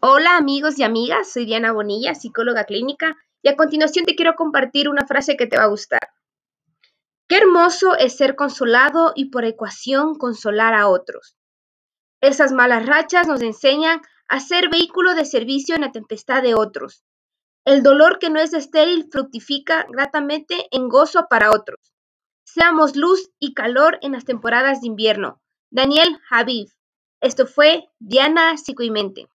Hola amigos y amigas, soy Diana Bonilla, psicóloga clínica, y a continuación te quiero compartir una frase que te va a gustar. Qué hermoso es ser consolado y por ecuación consolar a otros. Esas malas rachas nos enseñan a ser vehículo de servicio en la tempestad de otros. El dolor que no es estéril fructifica gratamente en gozo para otros. Seamos luz y calor en las temporadas de invierno. Daniel Habib. Esto fue Diana Psicoimente.